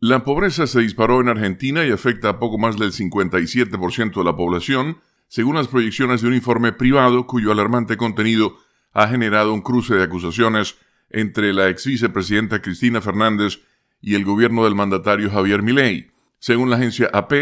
La pobreza se disparó en Argentina y afecta a poco más del 57% de la población, según las proyecciones de un informe privado cuyo alarmante contenido ha generado un cruce de acusaciones entre la ex vicepresidenta Cristina Fernández y el gobierno del mandatario Javier Milei. Según la agencia AP,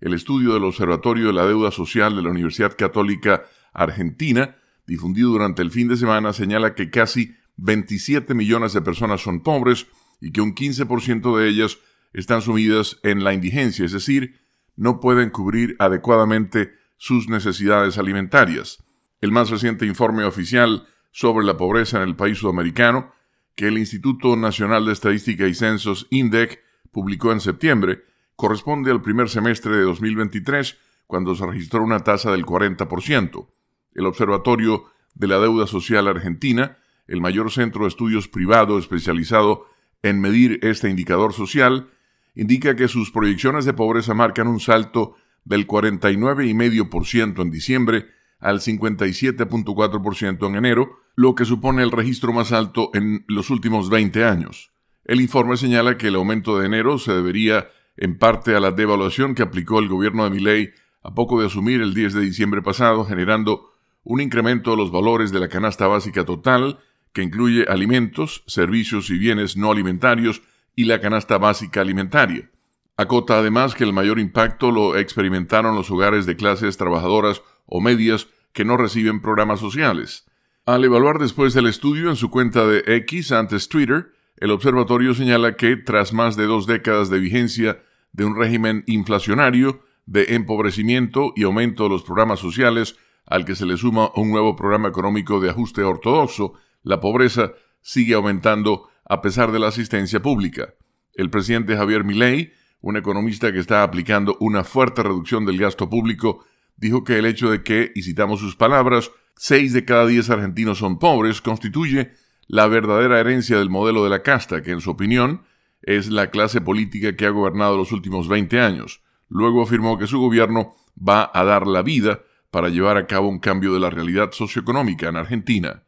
el estudio del Observatorio de la Deuda Social de la Universidad Católica Argentina, difundido durante el fin de semana, señala que casi 27 millones de personas son pobres y que un 15% de ellas están sumidas en la indigencia, es decir, no pueden cubrir adecuadamente sus necesidades alimentarias. El más reciente informe oficial sobre la pobreza en el país sudamericano, que el Instituto Nacional de Estadística y Censos INDEC publicó en septiembre, corresponde al primer semestre de 2023, cuando se registró una tasa del 40%. El Observatorio de la Deuda Social Argentina, el mayor centro de estudios privado especializado en medir este indicador social, indica que sus proyecciones de pobreza marcan un salto del 49,5% en diciembre al 57.4% en enero, lo que supone el registro más alto en los últimos 20 años. El informe señala que el aumento de enero se debería en parte a la devaluación que aplicó el gobierno de Milei a poco de asumir el 10 de diciembre pasado, generando un incremento de los valores de la canasta básica total, que incluye alimentos, servicios y bienes no alimentarios y la canasta básica alimentaria. Acota además que el mayor impacto lo experimentaron los hogares de clases trabajadoras o medias que no reciben programas sociales. Al evaluar después del estudio en su cuenta de X antes Twitter, el observatorio señala que tras más de dos décadas de vigencia de un régimen inflacionario, de empobrecimiento y aumento de los programas sociales, al que se le suma un nuevo programa económico de ajuste ortodoxo, la pobreza sigue aumentando a pesar de la asistencia pública. El presidente Javier Milei, un economista que está aplicando una fuerte reducción del gasto público, dijo que el hecho de que, y citamos sus palabras, seis de cada diez argentinos son pobres, constituye la verdadera herencia del modelo de la casta, que en su opinión es la clase política que ha gobernado los últimos 20 años. Luego afirmó que su gobierno va a dar la vida para llevar a cabo un cambio de la realidad socioeconómica en Argentina.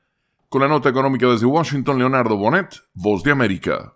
Con la nota económica desde Washington, Leonardo Bonet, Voz de América.